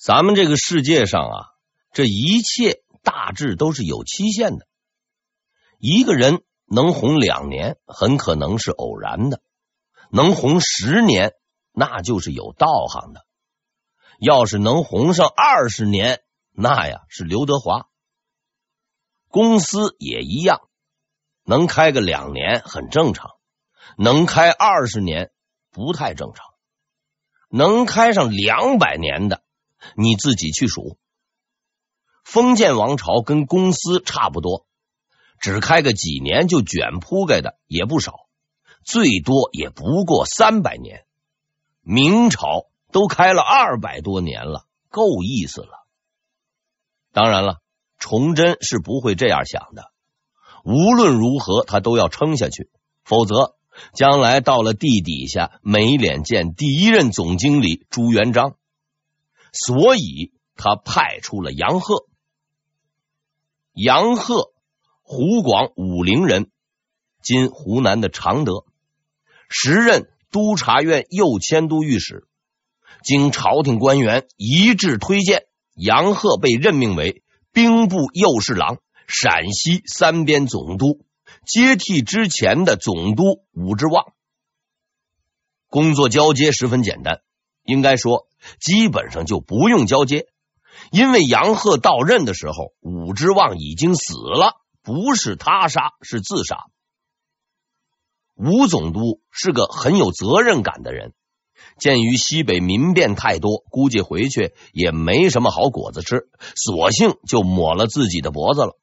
咱们这个世界上啊，这一切大致都是有期限的。一个人能红两年，很可能是偶然的；能红十年，那就是有道行的。要是能红上二十年，那呀是刘德华。公司也一样，能开个两年很正常，能开二十年不太正常，能开上两百年的，你自己去数。封建王朝跟公司差不多，只开个几年就卷铺盖的也不少，最多也不过三百年。明朝都开了二百多年了，够意思了。当然了。崇祯是不会这样想的，无论如何他都要撑下去，否则将来到了地底下没脸见第一任总经理朱元璋。所以他派出了杨贺。杨贺，湖广武陵人，今湖南的常德，时任督察院右迁都御史。经朝廷官员一致推荐，杨贺被任命为。兵部右侍郎、陕西三边总督，接替之前的总督武之望。工作交接十分简单，应该说基本上就不用交接，因为杨贺到任的时候，武之望已经死了，不是他杀，是自杀。吴总督是个很有责任感的人。鉴于西北民变太多，估计回去也没什么好果子吃，索性就抹了自己的脖子了。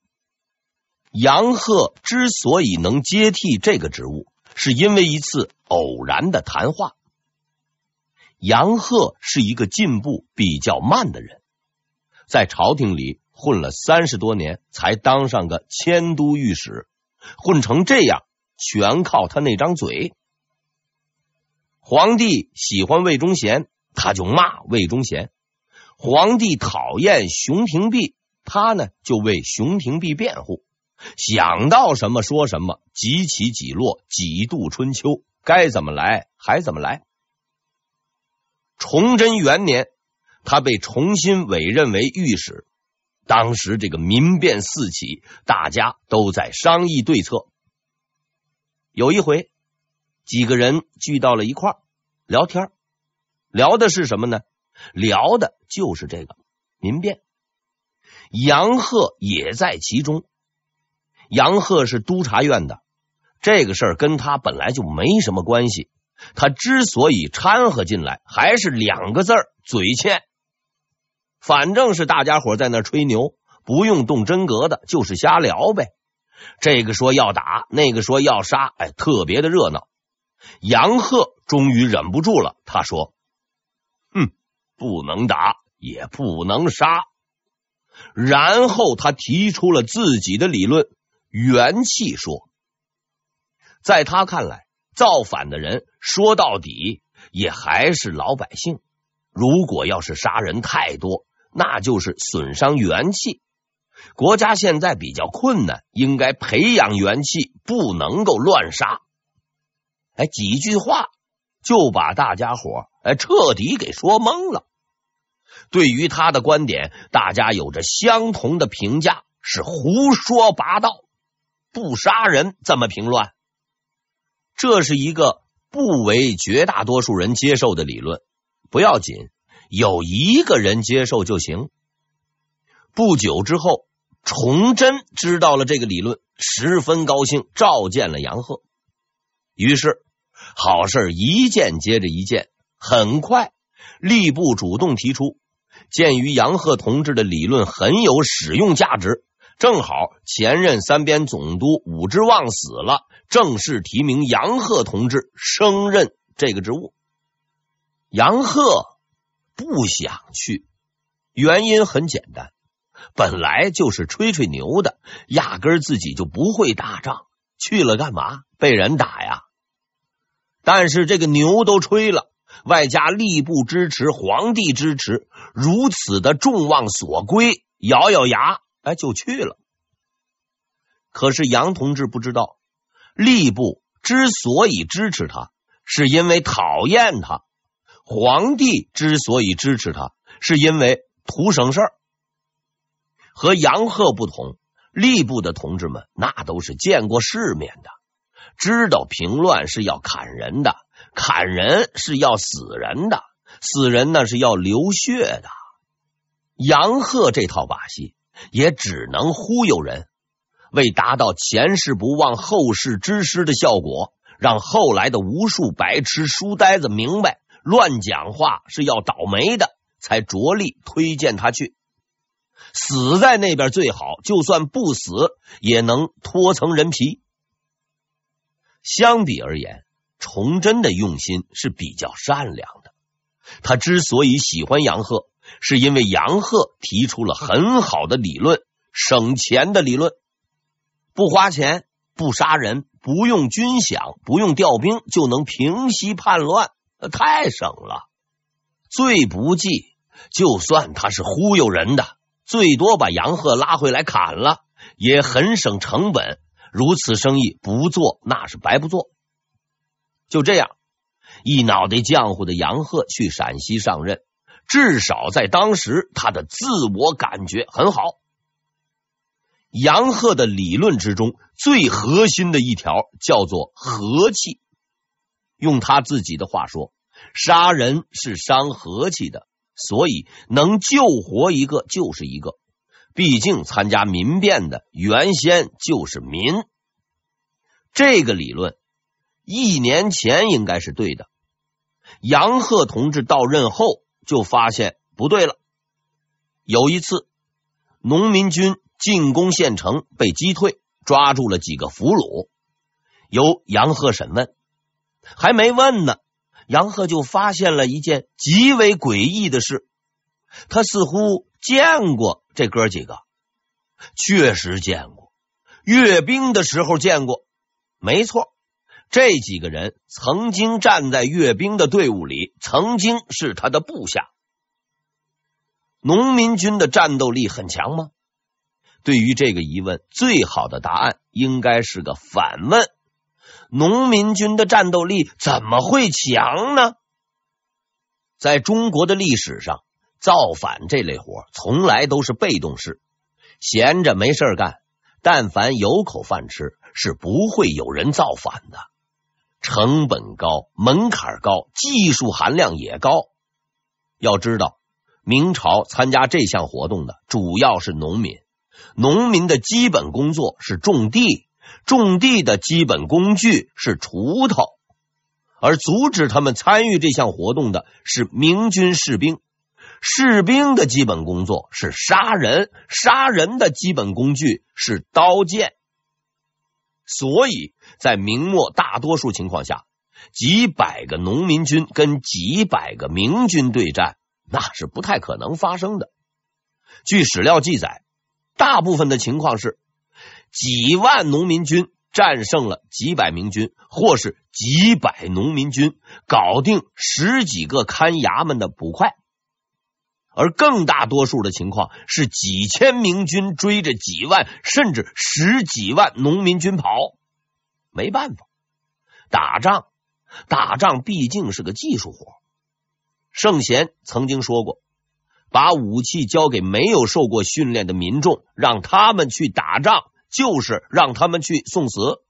杨贺之所以能接替这个职务，是因为一次偶然的谈话。杨贺是一个进步比较慢的人，在朝廷里混了三十多年，才当上个迁都御史，混成这样，全靠他那张嘴。皇帝喜欢魏忠贤，他就骂魏忠贤；皇帝讨厌熊廷弼，他呢就为熊廷弼辩护。想到什么说什么，几起几落，几度春秋，该怎么来还怎么来。崇祯元年，他被重新委任为御史。当时这个民变四起，大家都在商议对策。有一回。几个人聚到了一块聊天，聊的是什么呢？聊的就是这个民变。杨鹤也在其中。杨鹤是督察院的，这个事儿跟他本来就没什么关系。他之所以掺和进来，还是两个字儿：嘴欠。反正是大家伙在那吹牛，不用动真格的，就是瞎聊呗。这个说要打，那个说要杀，哎，特别的热闹。杨贺终于忍不住了，他说：“哼，不能打，也不能杀。”然后他提出了自己的理论——元气说。在他看来，造反的人说到底也还是老百姓。如果要是杀人太多，那就是损伤元气。国家现在比较困难，应该培养元气，不能够乱杀。哎，几句话就把大家伙哎彻底给说懵了。对于他的观点，大家有着相同的评价：是胡说八道，不杀人这么平乱。这是一个不为绝大多数人接受的理论，不要紧，有一个人接受就行。不久之后，崇祯知道了这个理论，十分高兴，召见了杨鹤。于是。好事一件接着一件，很快，吏部主动提出，鉴于杨鹤同志的理论很有使用价值，正好前任三边总督武之望死了，正式提名杨鹤同志升任这个职务。杨贺不想去，原因很简单，本来就是吹吹牛的，压根自己就不会打仗，去了干嘛？被人打呀！但是这个牛都吹了，外加吏部支持、皇帝支持，如此的众望所归，咬咬牙，哎，就去了。可是杨同志不知道，吏部之所以支持他，是因为讨厌他；皇帝之所以支持他，是因为图省事儿。和杨贺不同，吏部的同志们那都是见过世面的，知道平乱是要砍人的，砍人是要死人的，死人那是要流血的。杨贺这套把戏也只能忽悠人，为达到前世不忘后世之师的效果，让后来的无数白痴书呆子明白乱讲话是要倒霉的，才着力推荐他去。死在那边最好，就算不死也能脱层人皮。相比而言，崇祯的用心是比较善良的。他之所以喜欢杨贺，是因为杨贺提出了很好的理论，省钱的理论，不花钱、不杀人、不用军饷、不用调兵，就能平息叛乱，太省了。最不济，就算他是忽悠人的。最多把杨贺拉回来砍了，也很省成本。如此生意不做，那是白不做。就这样，一脑袋浆糊的杨鹤去陕西上任，至少在当时，他的自我感觉很好。杨贺的理论之中，最核心的一条叫做和气。用他自己的话说，杀人是伤和气的。所以能救活一个就是一个，毕竟参加民变的原先就是民。这个理论一年前应该是对的。杨贺同志到任后就发现不对了。有一次，农民军进攻县城被击退，抓住了几个俘虏，由杨贺审问，还没问呢。杨贺就发现了一件极为诡异的事，他似乎见过这哥几个，确实见过，阅兵的时候见过，没错，这几个人曾经站在阅兵的队伍里，曾经是他的部下。农民军的战斗力很强吗？对于这个疑问，最好的答案应该是个反问。农民军的战斗力怎么会强呢？在中国的历史上，造反这类活从来都是被动式，闲着没事干，但凡有口饭吃，是不会有人造反的。成本高，门槛高，技术含量也高。要知道，明朝参加这项活动的主要是农民，农民的基本工作是种地。种地的基本工具是锄头，而阻止他们参与这项活动的是明军士兵。士兵的基本工作是杀人，杀人的基本工具是刀剑。所以在明末大多数情况下，几百个农民军跟几百个明军对战，那是不太可能发生的。据史料记载，大部分的情况是。几万农民军战胜了几百明军，或是几百农民军搞定十几个看衙门的捕快，而更大多数的情况是几千明军追着几万甚至十几万农民军跑。没办法，打仗，打仗毕竟是个技术活。圣贤曾经说过：“把武器交给没有受过训练的民众，让他们去打仗。”就是让他们去送死，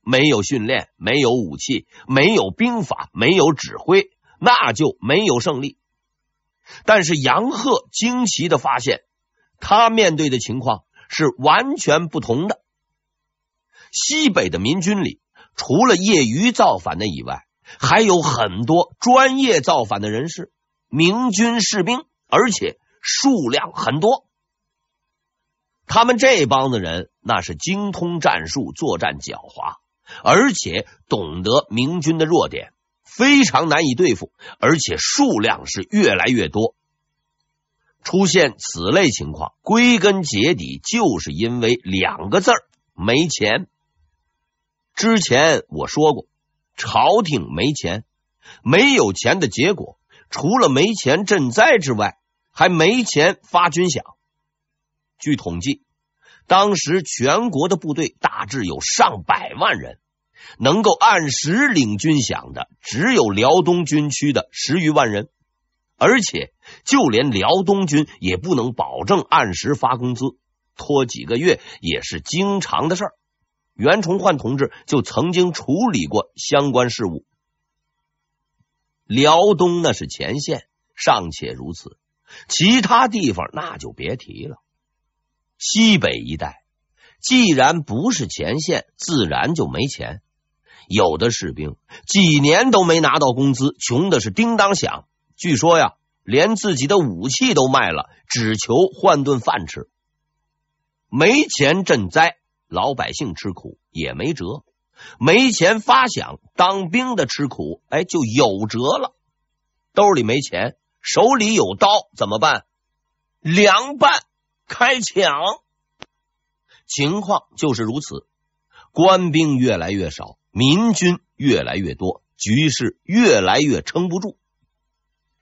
没有训练，没有武器，没有兵法，没有指挥，那就没有胜利。但是杨鹤惊奇的发现，他面对的情况是完全不同的。西北的民军里，除了业余造反的以外，还有很多专业造反的人士，明军士兵，而且数量很多。他们这帮子人，那是精通战术，作战狡猾，而且懂得明军的弱点，非常难以对付，而且数量是越来越多。出现此类情况，归根结底就是因为两个字儿：没钱。之前我说过，朝廷没钱，没有钱的结果，除了没钱赈灾之外，还没钱发军饷。据统计，当时全国的部队大致有上百万人，能够按时领军饷的只有辽东军区的十余万人，而且就连辽东军也不能保证按时发工资，拖几个月也是经常的事儿。袁崇焕同志就曾经处理过相关事务。辽东那是前线，尚且如此，其他地方那就别提了。西北一带既然不是前线，自然就没钱。有的士兵几年都没拿到工资，穷的是叮当响。据说呀，连自己的武器都卖了，只求换顿饭吃。没钱赈灾，老百姓吃苦也没辙。没钱发饷，当兵的吃苦，哎，就有辙了。兜里没钱，手里有刀，怎么办？凉拌，开抢。情况就是如此。官兵越来越少，民军越来越多，局势越来越撑不住。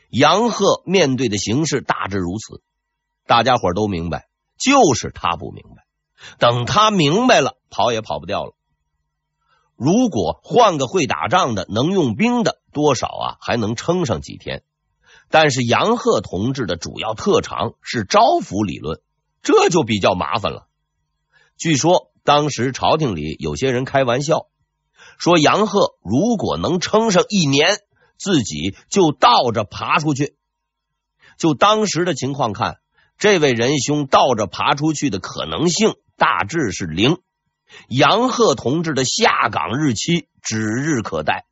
杨鹤面对的形势大致如此，大家伙都明白，就是他不明白。等他明白了，跑也跑不掉了。如果换个会打仗的、能用兵的，多少啊还能撑上几天。但是杨鹤同志的主要特长是招抚理论，这就比较麻烦了。据说当时朝廷里有些人开玩笑说，杨鹤如果能撑上一年，自己就倒着爬出去。就当时的情况看，这位仁兄倒着爬出去的可能性大致是零。杨鹤同志的下岗日期指日可待。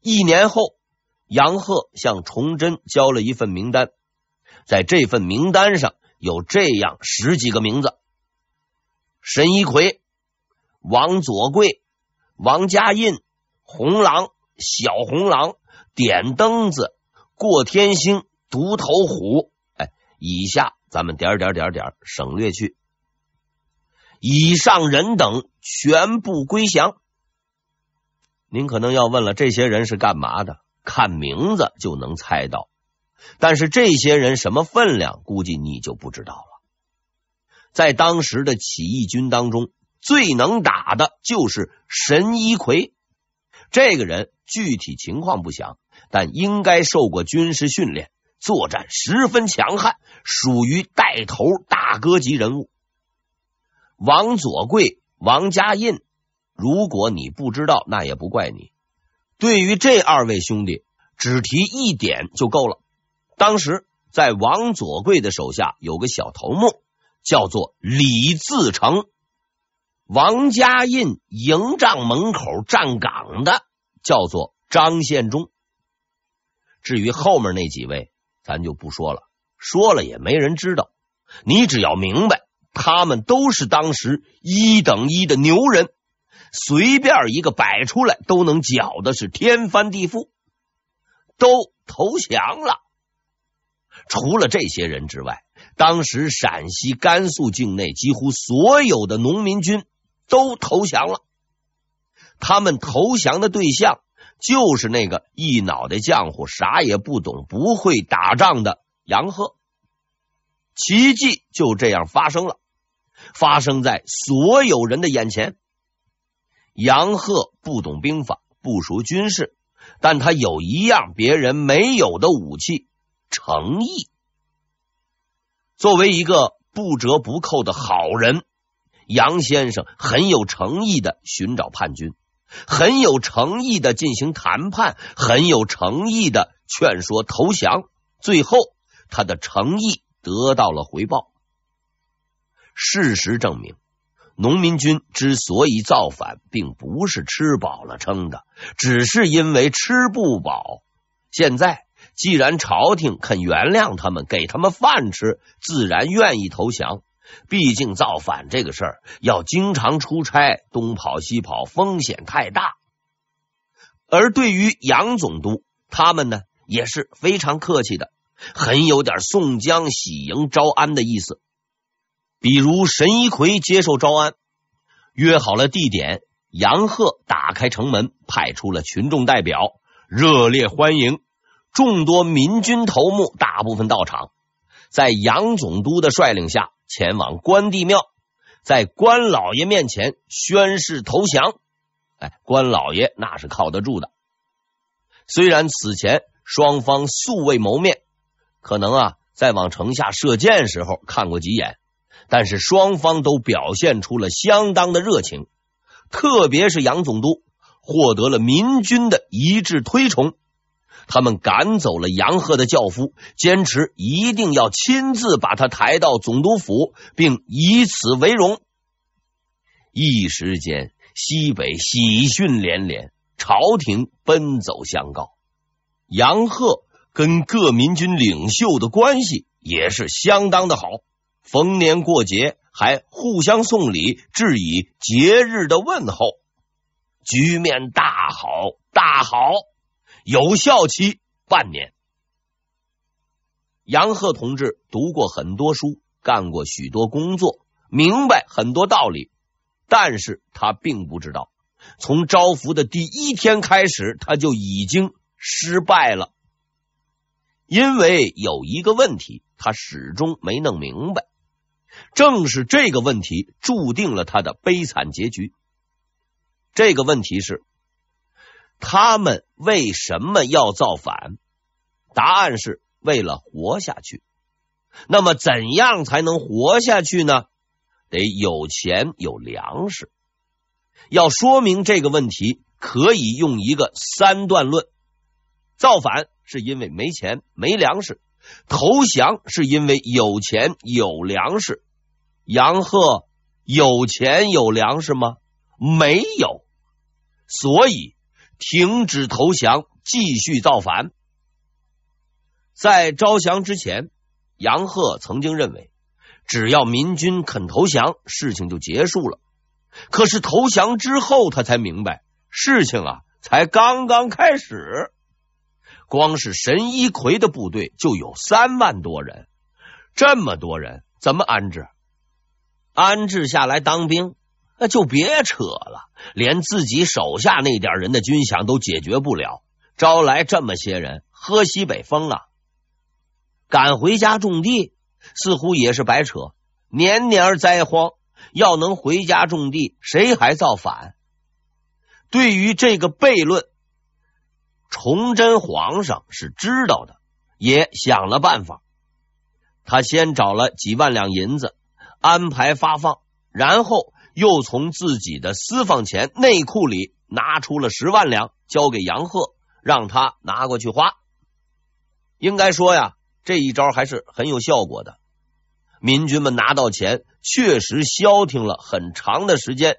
一年后，杨鹤向崇祯交了一份名单，在这份名单上有这样十几个名字：沈一奎、王佐贵、王家印、红狼、小红狼、点灯子、过天星、独头虎。哎，以下咱们点点点点省略去。以上人等全部归降。您可能要问了，这些人是干嘛的？看名字就能猜到。但是这些人什么分量，估计你就不知道了。在当时的起义军当中，最能打的就是神一奎。这个人具体情况不详，但应该受过军事训练，作战十分强悍，属于带头大哥级人物。王佐贵、王家印，如果你不知道，那也不怪你。对于这二位兄弟，只提一点就够了。当时在王佐贵的手下有个小头目，叫做李自成；王家印营帐门口站岗的，叫做张献忠。至于后面那几位，咱就不说了，说了也没人知道。你只要明白。他们都是当时一等一的牛人，随便一个摆出来都能搅的是天翻地覆，都投降了。除了这些人之外，当时陕西、甘肃境内几乎所有的农民军都投降了。他们投降的对象就是那个一脑袋浆糊、啥也不懂、不会打仗的杨鹤。奇迹就这样发生了。发生在所有人的眼前。杨鹤不懂兵法，不熟军事，但他有一样别人没有的武器——诚意。作为一个不折不扣的好人，杨先生很有诚意的寻找叛军，很有诚意的进行谈判，很有诚意的劝说投降。最后，他的诚意得到了回报。事实证明，农民军之所以造反，并不是吃饱了撑的，只是因为吃不饱。现在既然朝廷肯原谅他们，给他们饭吃，自然愿意投降。毕竟造反这个事儿要经常出差，东跑西跑，风险太大。而对于杨总督，他们呢也是非常客气的，很有点宋江喜迎招安的意思。比如神一奎接受招安，约好了地点，杨鹤打开城门，派出了群众代表，热烈欢迎。众多民军头目大部分到场，在杨总督的率领下，前往关帝庙，在关老爷面前宣誓投降。哎，关老爷那是靠得住的。虽然此前双方素未谋面，可能啊在往城下射箭时候看过几眼，但是双方都表现出了相当的热情，特别是杨总督获得了民军的一致推崇。他们赶走了杨鹤的轿夫，坚持一定要亲自把他抬到总督府，并以此为荣。一时间，西北喜讯连连，朝廷奔走相告。杨鹤跟各民军领袖的关系也是相当的好，逢年过节还互相送礼，致以节日的问候，局面大好，大好。有效期半年。杨鹤同志读过很多书，干过许多工作，明白很多道理，但是他并不知道，从招福的第一天开始，他就已经失败了。因为有一个问题，他始终没弄明白，正是这个问题注定了他的悲惨结局。这个问题是。他们为什么要造反？答案是为了活下去。那么，怎样才能活下去呢？得有钱有粮食。要说明这个问题，可以用一个三段论：造反是因为没钱没粮食，投降是因为有钱有粮食。杨鹤有钱有粮食吗？没有，所以。停止投降，继续造反。在招降之前，杨鹤曾经认为，只要民军肯投降，事情就结束了。可是投降之后，他才明白，事情啊，才刚刚开始。光是神一奎的部队就有三万多人，这么多人怎么安置？安置下来当兵？那就别扯了，连自己手下那点人的军饷都解决不了，招来这么些人喝西北风啊！赶回家种地似乎也是白扯，年年灾荒，要能回家种地，谁还造反？对于这个悖论，崇祯皇上是知道的，也想了办法。他先找了几万两银子，安排发放，然后。又从自己的私房钱内库里拿出了十万两，交给杨鹤，让他拿过去花。应该说呀，这一招还是很有效果的。民军们拿到钱，确实消停了很长的时间。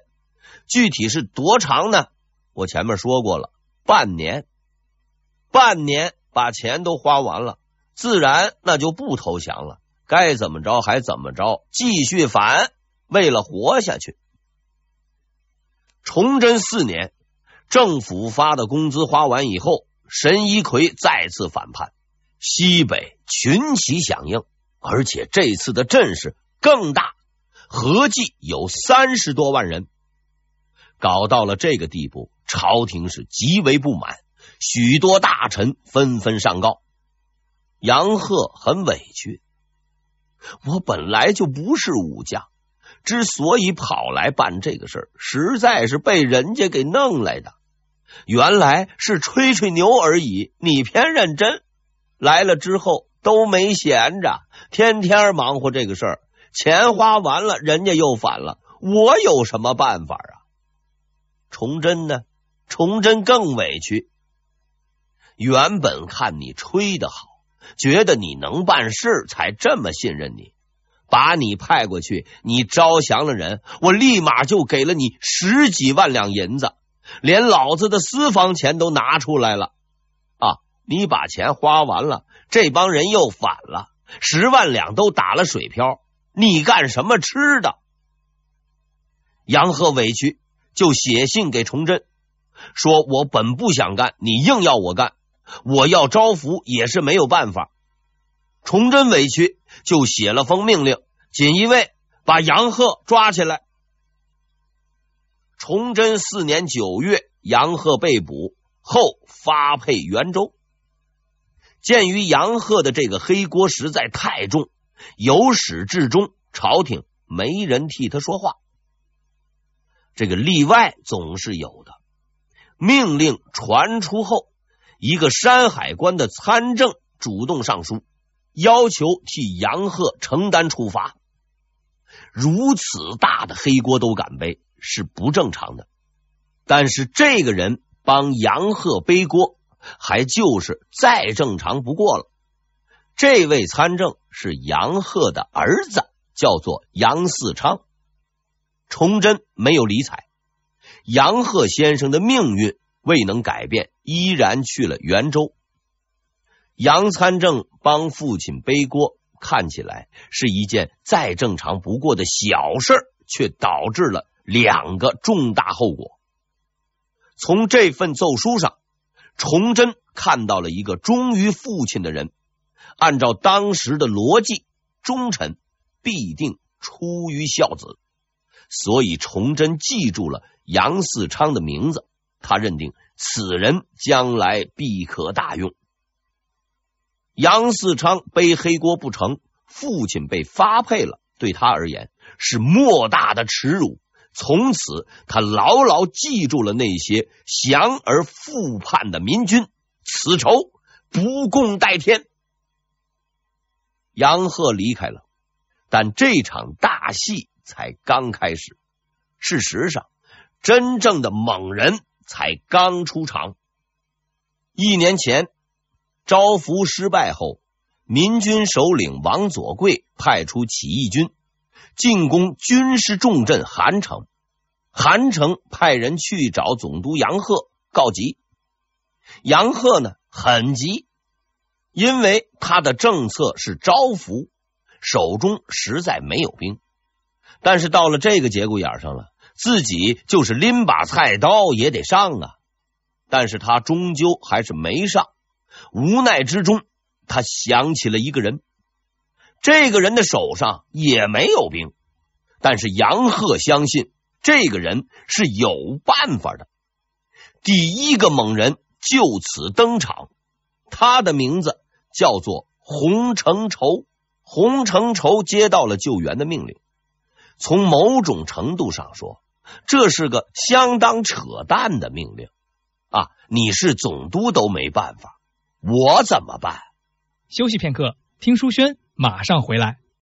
具体是多长呢？我前面说过了，半年。半年把钱都花完了，自然那就不投降了。该怎么着还怎么着，继续反，为了活下去。崇祯四年，政府发的工资花完以后，神一奎再次反叛，西北群起响应，而且这次的阵势更大，合计有三十多万人。搞到了这个地步，朝廷是极为不满，许多大臣纷纷上告。杨鹤很委屈，我本来就不是武将。之所以跑来办这个事儿，实在是被人家给弄来的。原来是吹吹牛而已，你偏认真。来了之后都没闲着，天天忙活这个事儿。钱花完了，人家又反了，我有什么办法啊？崇祯呢？崇祯更委屈。原本看你吹得好，觉得你能办事，才这么信任你。把你派过去，你招降了人，我立马就给了你十几万两银子，连老子的私房钱都拿出来了啊！你把钱花完了，这帮人又反了，十万两都打了水漂，你干什么吃的？杨鹤委屈，就写信给崇祯，说我本不想干，你硬要我干，我要招抚也是没有办法。崇祯委屈，就写了封命令，锦衣卫把杨鹤抓起来。崇祯四年九月，杨鹤被捕后发配元州。鉴于杨鹤的这个黑锅实在太重，由始至终朝廷没人替他说话。这个例外总是有的。命令传出后，一个山海关的参政主动上书，要求替杨鹤承担处罚。如此大的黑锅都敢背，是不正常的。但是这个人帮杨鹤背锅，还就是再正常不过了。这位参政是杨鹤的儿子，叫做杨嗣昌。崇祯没有理睬，杨鹤先生的命运未能改变，依然去了袁州。杨参政帮父亲背锅。看起来是一件再正常不过的小事，却导致了两个重大后果。从这份奏书上，崇祯看到了一个忠于父亲的人。按照当时的逻辑，忠臣必定出于孝子，所以崇祯记住了杨嗣昌的名字。他认定此人将来必可大用。杨嗣昌背黑锅不成，父亲被发配了，对他而言是莫大的耻辱。从此，他牢牢记住了那些降而复叛的民军，此仇不共戴天。杨鹤离开了，但这场大戏才刚开始。事实上，真正的猛人才刚出场。一年前。招抚失败后，民军首领王左贵派出起义军进攻军事重镇韩城。韩城派人去找总督杨鹤告急。杨鹤呢，很急，因为他的政策是招抚，手中实在没有兵。但是到了这个节骨眼上了，自己就是拎把菜刀也得上啊。但是他终究还是没上。无奈之中，他想起了一个人。这个人的手上也没有兵，但是杨鹤相信这个人是有办法的。第一个猛人就此登场，他的名字叫做洪承畴。洪承畴接到了救援的命令，从某种程度上说，这是个相当扯淡的命令啊！你是总督都没办法。我怎么办？休息片刻，听书轩马上回来。